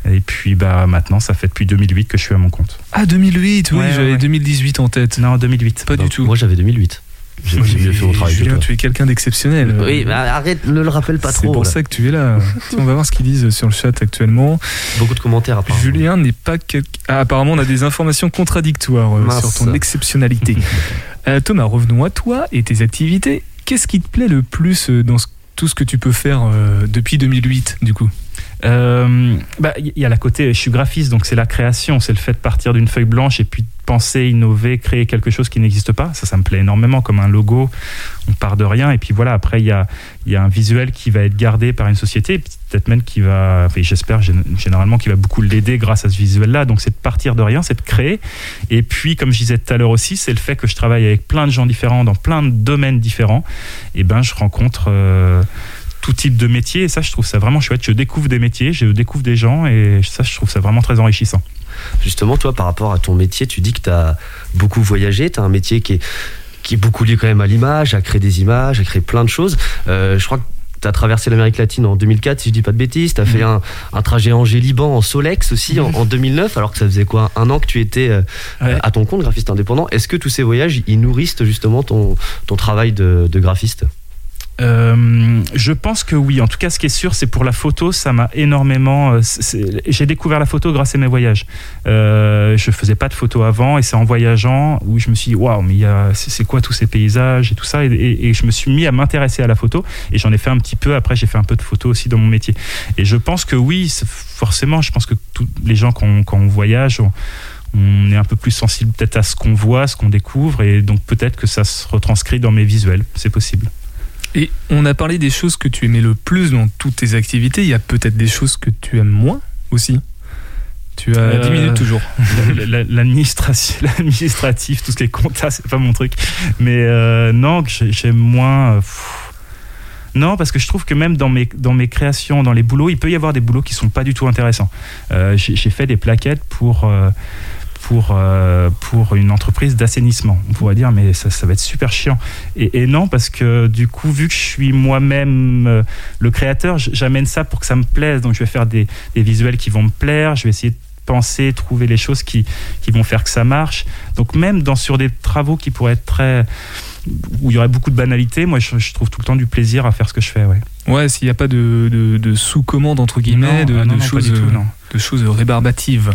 Et puis bah maintenant, ça fait depuis 2008 que je suis à mon compte. Ah 2008, oui, Ouais, j'avais ouais. 2018 en tête. Non, 2008. Pas Bah, du tout. Moi j'avais 2008. J'ai mieux fait mon travail Julien, tu es quelqu'un d'exceptionnel. Oui, bah, arrête, ne le rappelle pas C'est trop. pour là. ça que tu es là. *laughs* On va voir ce qu'ils disent sur le chat actuellement. Beaucoup de commentaires apparemment. Julien n'est pas. Ah, apparemment, on a des informations contradictoires euh, Mince. sur ton exceptionnalité. *laughs* Euh, Thomas, revenons à toi et tes activités. Qu'est-ce qui te plaît le plus euh, dans ce- tout ce que tu peux faire euh, depuis 2008, du coup? Euh, bah, y a la côté, je suis graphiste, donc c'est la création, c'est le fait de partir d'une feuille blanche et puis penser, innover, créer quelque chose qui n'existe pas. Ça, ça me plaît énormément, comme un logo. On part de rien et puis voilà. Après, il y a, y a un visuel qui va être gardé par une société, peut-être même qui va, j'espère généralement, qui va beaucoup l'aider grâce à ce visuel-là. Donc, c'est de partir de rien, c'est de créer. Et puis, comme je disais tout à l'heure aussi, c'est le fait que je travaille avec plein de gens différents dans plein de domaines différents. Et ben, je rencontre. Euh, tout type de métier. Et ça, je trouve ça vraiment chouette. Je découvre des métiers, je découvre des gens et ça, je trouve ça vraiment très enrichissant. Justement, toi, par rapport à ton métier, tu dis que tu as beaucoup voyagé, tu as un métier qui est, qui est beaucoup lié quand même à l'image, à créer des images, à créer plein de choses. Euh, je crois que tu as traversé l'Amérique latine en 2004, si je dis pas de bêtises. Tu as fait mhm. un, trajet Angers-Liban en Solex aussi en, 2009, mhm. alors que ça faisait quoi Un an que tu étais euh, à ton compte, graphiste indépendant. Est-ce que tous ces voyages, ils nourrissent justement ton, ton travail de graphiste? Euh, je pense que oui. En tout cas, ce qui est sûr, c'est pour la photo, ça m'a énormément. Euh, j'ai découvert la photo grâce à mes voyages. Euh, je faisais pas de photos avant, et c'est en voyageant où je me suis dit waouh, mais c'est quoi tous ces paysages et tout ça, et, je me suis mis à m'intéresser à la photo. Et j'en ai fait un petit peu. Après, j'ai fait un peu de photo aussi dans mon métier. Et je pense que oui, forcément, je pense que tous les gens quand on, voyage. On est un peu plus sensible peut-être à ce qu'on voit, ce qu'on découvre, et donc peut-être que ça se retranscrit dans mes visuels, c'est possible. Et on a parlé des choses que tu aimais le plus dans toutes tes activités. Il y a peut-être des choses que tu aimes moins aussi. Tu as 10 euh, minutes toujours. *laughs* *laughs* L'administratif, tout ce qui est compta, c'est pas mon truc. Mais euh, non, j'aime moins. Euh, non, parce que je trouve que même dans mes, dans mes créations, dans les boulots, il peut y avoir des boulots qui sont pas du tout intéressants. J'ai fait des plaquettes pour pour, euh, pour une entreprise d'assainissement. On pourrait dire, mais ça, ça va être super chiant. Et, non, parce que du coup, vu que je suis moi-même euh, le créateur, j'amène ça pour que ça me plaise. Donc, je vais faire des, des, visuels qui vont me plaire. Je vais essayer de penser, trouver les choses qui, qui vont faire que ça marche. Donc, même dans, sur des travaux qui pourraient être très où il y aurait beaucoup de banalité, moi je, trouve tout le temps du plaisir à faire ce que je fais. Ouais, ouais s'il n'y a pas de, de, sous-commande, entre guillemets, de, ah choses, de choses rébarbatives.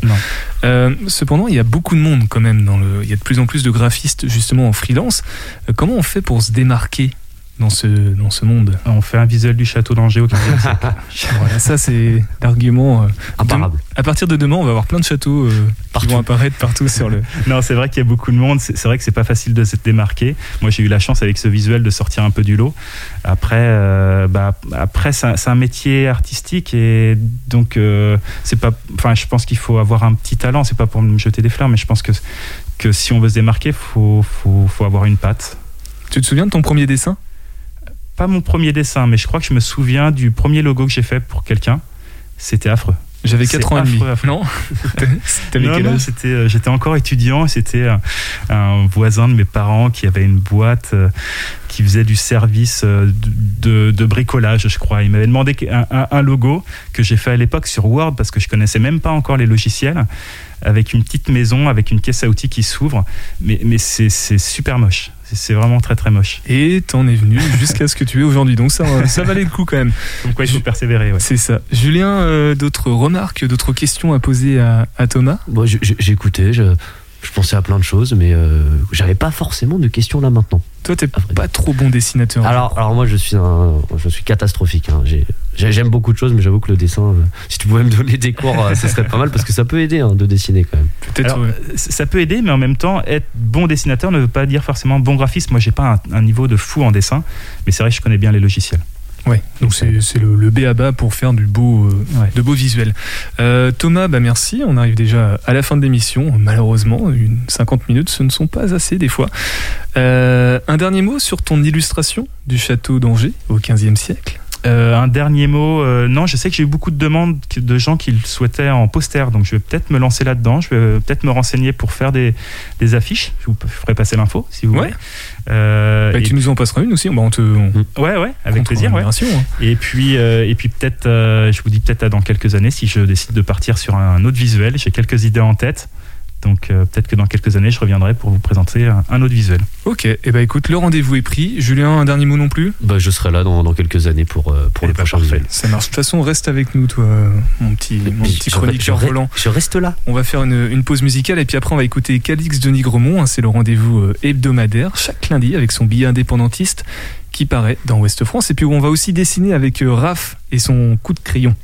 Euh, cependant, il y a beaucoup de monde quand même. Dans le, il y a de plus en plus de graphistes justement en freelance. Euh, comment on fait pour se démarquer? Dans ce, dans ce monde. On fait un visuel du château d'Angers au *laughs* voilà, ça c'est l'argument euh, imparable. à partir de demain, on va avoir plein de châteaux euh, qui vont apparaître partout sur le. *laughs* Non, c'est vrai qu'il y a beaucoup de monde. C'est vrai que c'est pas facile de se démarquer. Moi, j'ai eu la chance avec ce visuel de sortir un peu du lot. Après, euh, bah, après c'est un, métier artistique et donc c'est pas. Enfin, je pense qu'il faut avoir un petit talent. C'est pas pour me jeter des fleurs, mais je pense que que si on veut se démarquer, faut faut, faut avoir une patte. Tu te souviens de ton premier dessin? Pas mon premier dessin, mais je crois que je me souviens du premier logo que j'ai fait pour quelqu'un. C'était affreux. J'avais 4 ans et demi. Non *laughs* Non, c'était, euh, j'étais encore étudiant. C'était un, voisin de mes parents qui avait une boîte euh, qui faisait du service euh, de, bricolage, je crois. Il m'avait demandé un, logo que j'ai fait à l'époque sur Word parce que je connaissais même pas encore les logiciels, avec une petite maison, avec une caisse à outils qui s'ouvre. Mais, mais c'est super moche. C'est vraiment très très moche. Et t'en es venu *laughs* jusqu'à ce que tu es aujourd'hui. Donc ça, ça valait le coup quand même. Donc quoi, il faut persévérer. C'est ça. Julien, euh, d'autres remarques, d'autres questions à poser à, Thomas? Bon, j'écoutais, je, je, pensais à plein de choses, mais euh, j'avais pas forcément de questions là maintenant. Toi, t'es pas trop bon dessinateur. Alors, alors moi, je suis un, je suis catastrophique. Hein. J'aime beaucoup de choses, mais j'avoue que le dessin, euh, si tu pouvais me donner des cours, euh, ce serait pas mal parce que ça peut aider hein, de dessiner quand même. Peut-être. Ça peut aider, mais en même temps, être bon dessinateur ne veut pas dire forcément bon graphiste. Moi, j'ai pas un, un, niveau de fou en dessin, mais c'est vrai que je connais bien les logiciels. Ouais, donc c'est le, le B à bas pour faire du beau, euh, de beaux visuels. Euh, Thomas, bah merci. On arrive déjà à la fin de l'émission. Malheureusement, une 50 minutes, ce ne sont pas assez des fois. Euh, un dernier mot sur ton illustration du château d'Angers au XVe siècle? Euh, un dernier mot, euh, non, je sais que j'ai eu beaucoup de demandes de gens qui le souhaitaient en poster, donc je vais peut-être me lancer là-dedans, je vais peut-être me renseigner pour faire des, affiches, je vous ferai passer l'info si vous voulez. Euh, bah, tu nous en passeras une aussi, on te, ouais, ouais, avec plaisir. Ouais. Hein. Et puis, et puis peut-être, je vous dis peut-être dans quelques années, si je décide de partir sur un autre visuel, j'ai quelques idées en tête. Donc euh, peut-être que dans quelques années, je reviendrai pour vous présenter un, autre visuel. Ok, et eh ben écoute, le rendez-vous est pris. Julien, un dernier mot non plus? Bah, Je serai là dans, dans quelques années pour, euh, pour le bah, prochain visuel. Ça marche. De toute façon, reste avec nous, toi, mon petit, mon petit chroniqueur volant. Je reste là. On va faire une, une, pause musicale et puis après, on va écouter Calix de Nigremont. Hein, C'est le rendez-vous euh, hebdomadaire chaque lundi avec son billet indépendantiste qui paraît dans Ouest France. Et puis on va aussi dessiner avec Raph et son coup de crayon.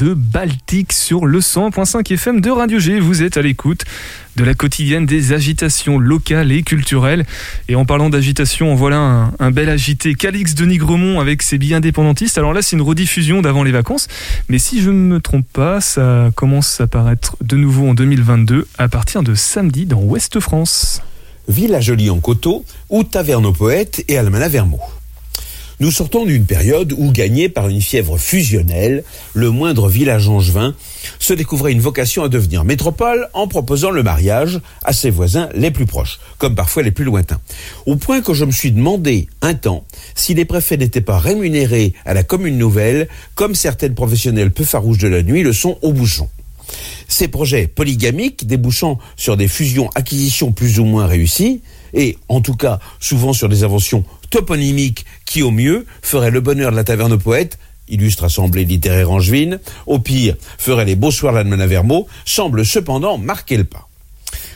De Baltique sur le 100.5 FM de Radio G. Vous êtes à l'écoute de la quotidienne des agitations locales et culturelles. Et en parlant d'agitation, voilà un, bel agité. Calix de Nigremont avec ses billets indépendantistes. Alors là, c'est une rediffusion d'avant les vacances. Mais si je ne me trompe pas, ça commence à paraître de nouveau en 2022 à partir de samedi dans Ouest France. Villa Jolie en Coteau ou Taverne aux Poètes et Almana Vermont. Nous sortons d'une période où, gagné par une fièvre fusionnelle, le moindre village angevin se découvrait une vocation à devenir métropole en proposant le mariage à ses voisins les plus proches, comme parfois les plus lointains. Au point que je me suis demandé un temps si les préfets n'étaient pas rémunérés à la commune nouvelle, comme certaines professionnelles peu farouches de la nuit le sont au bouchon. Ces projets polygamiques débouchant sur des fusions-acquisitions plus ou moins réussies, et en tout cas souvent sur des inventions toponymiques qui au mieux feraient le bonheur de la taverne aux poètes, illustre assemblée littéraire angevine, au pire ferait les beaux soirs d'Almana Vermo, semblent cependant marquer le pas.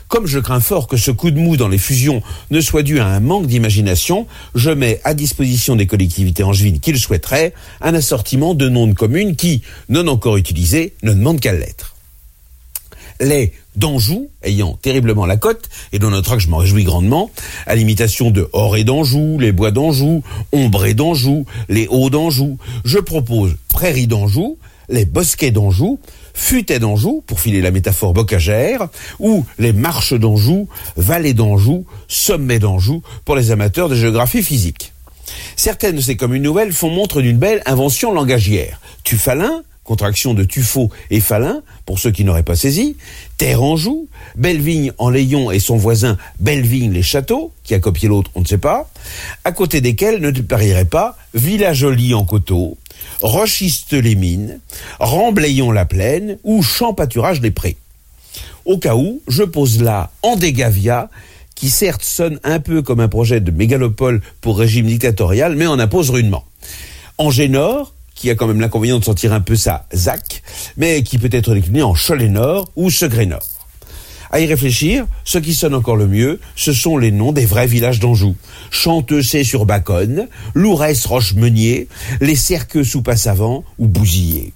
Comme je crains fort que ce coup de mou dans les fusions ne soit dû à un manque d'imagination, je mets à disposition des collectivités angevines qui le souhaiteraient un assortiment de noms de communes qui, non encore utilisés, ne demandent qu'à l'être les d'Anjou, ayant terriblement la cote, et dont notre je m'en réjouis grandement, à l'imitation de Oré d'Anjou, les Bois d'Anjou, Ombré d'Anjou, les Hauts d'Anjou, je propose Prairie d'Anjou, les Bosquets d'Anjou, Futet d'Anjou, pour filer la métaphore bocagère, ou les Marches d'Anjou, Vallées d'Anjou, Sommets d'Anjou, pour les amateurs de géographie physique. Certaines de ces communes nouvelles font montre d'une belle invention langagière. Tufalin, contraction de Tufo et Falin, pour ceux qui n'auraient pas saisi, Terre en joue, Bellevigne en Layon et son voisin Bellevigne les Châteaux, qui a copié l'autre, on ne sait pas, à côté desquels ne parierait pas Villajoli en Coteau, Rochiste les Mines, Remblayon la Plaine ou Champ Pâturage les Prés. Au cas où, je pose là Andégavia, qui certes sonne un peu comme un projet de mégalopole pour régime dictatorial, mais en impose rudement. Angers-Nord, qui a quand même l'inconvénient de sentir un peu sa ZAC, mais qui peut être décliné en Cholet Nord ou Segré Nord. À y réfléchir, ce qui sonne encore le mieux, ce sont les noms des vrais villages d'Anjou. Chanteussé sur Baconne, Lourès Roche-Meunier, les Cerqueux sous Passavant ou Bousillé.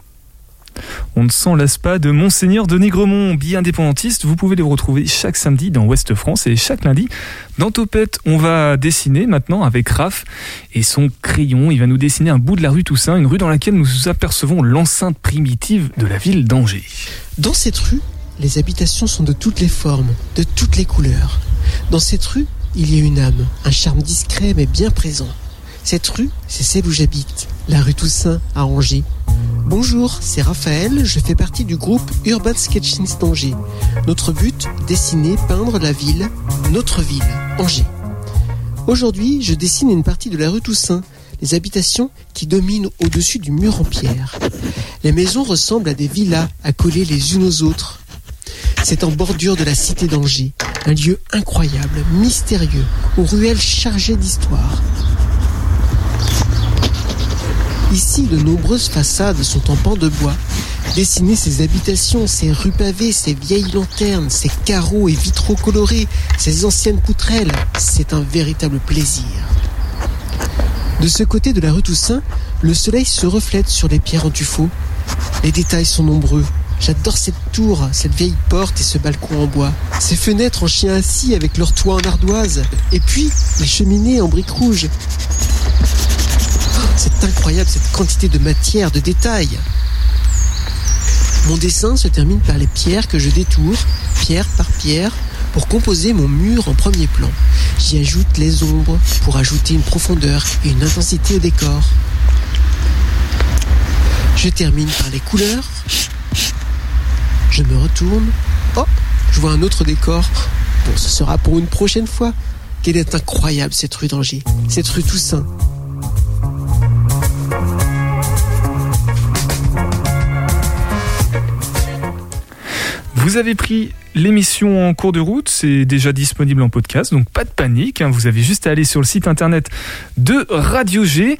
On ne s'en lasse pas de Monseigneur de Négremont, billet indépendantiste. Vous pouvez les retrouver chaque samedi dans Ouest France et chaque lundi dans Topette. On va dessiner maintenant avec Raph et son crayon. Il va nous dessiner un bout de la rue Toussaint, une rue dans laquelle nous apercevons l'enceinte primitive de la ville d'Angers. Dans cette rue, les habitations sont de toutes les formes, de toutes les couleurs. Dans cette rue, il y a une âme, un charme discret mais bien présent. Cette rue, c'est celle où j'habite, la rue Toussaint à Angers. Bonjour, c'est Raphaël, je fais partie du groupe Urban Sketchings d'Angers. Notre but, dessiner, peindre la ville, notre ville, Angers. Aujourd'hui, je dessine une partie de la rue Toussaint, les habitations qui dominent au-dessus du mur en pierre. Les maisons ressemblent à des villas accolées les unes aux autres. C'est en bordure de la cité d'Angers, un lieu incroyable, mystérieux, aux ruelles chargées d'histoire. Ici, de nombreuses façades sont en pan de bois. Dessiner ces habitations, ces rues pavées, ces vieilles lanternes, ces carreaux et vitraux colorés, ces anciennes poutrelles, c'est un véritable plaisir. De ce côté de la rue Toussaint, le soleil se reflète sur les pierres en tuffeau. Les détails sont nombreux. J'adore cette tour, cette vieille porte et ce balcon en bois. Ces fenêtres en chien assis avec leur toit en ardoise. Et puis, les cheminées en briques rouges. C'est incroyable cette quantité de matière, de détails. Mon dessin se termine par les pierres que je détourne, pierre par pierre, pour composer mon mur en premier plan. J'y ajoute les ombres pour ajouter une profondeur et une intensité au décor. Je termine par les couleurs. Je me retourne. Oh, je vois un autre décor. Bon, ce sera pour une prochaine fois. Quelle est incroyable cette rue d'Angers, cette rue Toussaint. Vous avez pris l'émission en cours de route, c'est déjà disponible en podcast, donc pas de panique. hein, vous avez juste à aller sur le site internet de Radio G.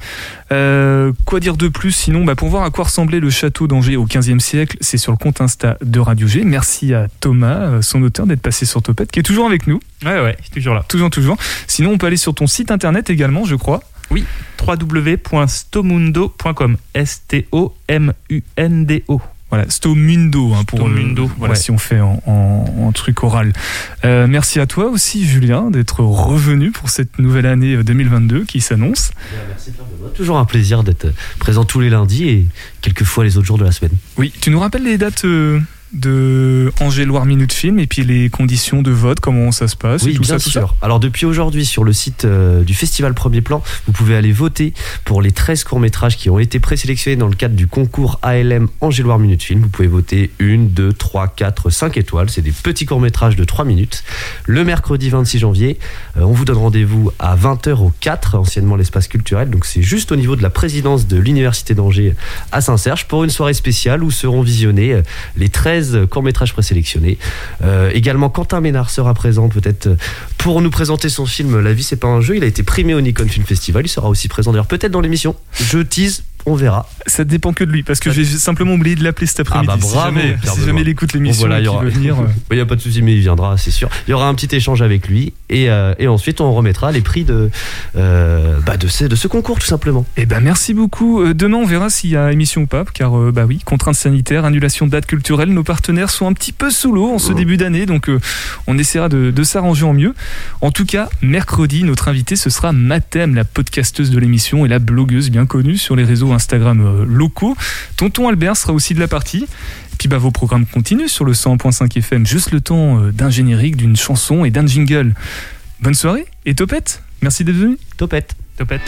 Euh, quoi dire de plus sinon bah, Pour voir à quoi ressemblait le château d'Angers au XVe siècle, c'est sur le compte Insta de Radio G. Merci à Thomas, euh, son auteur, d'être passé sur Topette, qui est toujours avec nous. Ouais, ouais, toujours là. Toujours, toujours. Sinon, on peut aller sur ton site internet également, je crois. Oui, www.stomundo.com. S-T-O-M-U-N-D-O. Voilà, Stomundo hein, pour Stomundo, euh, voilà ouais. si on fait en, en- en truc oral. Euh, merci à toi aussi Julien d'être revenu pour cette nouvelle année euh, 2022 qui s'annonce. Merci Pierre Benoît. Toujours un plaisir d'être présent tous les lundis et quelquefois les autres jours de la semaine. Oui, tu nous rappelles les dates euh, de Angers Loire Minute Film et puis les conditions de vote, comment ça se passe et Oui, tout bien ça, tout sûr. Alors depuis aujourd'hui sur le site euh, du Festival Premier Plan, vous pouvez aller voter pour les 13 courts-métrages qui ont été présélectionnés dans le cadre du concours ALM Angéloire Minute Film. Vous pouvez voter 1, 2, 3, 4, 5 étoiles. C'est des petits courts-métrages de 3 minutes. Le mercredi 26 janvier, euh, on vous donne rendez-vous à 20h au 4, anciennement l'espace culturel. Donc c'est juste au niveau de la présidence de l'Université d'Angers à Saint-Serge pour une soirée spéciale où seront visionnés euh, les 13 courts-métrages présélectionnés. Euh, également, Quentin Ménard sera présent peut-être euh, pour nous présenter son film La vie, c'est pas un jeu. Il a été primé au Nikon Film Festival. Il sera aussi présent d'ailleurs peut-être dans l'émission. Je tease, on verra. Ça dépend que de lui parce que j'ai simplement oublié de l'appeler cet après-midi. Ah bah si jamais, si jamais il écoute l'émission voilà, et il aura- veut venir. *laughs* euh, Il n'y a pas de souci, mais il viendra, c'est sûr. Il y aura un petit échange avec lui et, euh, et ensuite on remettra les prix de, euh, bah, de, ce, de ce concours tout simplement. Eh ben merci beaucoup. Demain on verra s'il y a émission ou pas, car euh, bah oui, contraintes sanitaires, annulation de dates culturelles, nos partenaires sont un petit peu sous l'eau en ce début d'année, donc on essaiera de, de s'arranger en mieux. En tout cas, mercredi, notre invité ce sera Mathem, la podcasteuse de l'émission et la blogueuse bien connue sur les réseaux Instagram euh, locaux. Tonton Albert sera aussi de la partie. Puis bah, vos programmes continuent sur le 100.5 FM, juste le temps euh, d'un générique, d'une chanson et d'un jingle. Bonne soirée et topette. Merci d'être venu. Topette. Topette.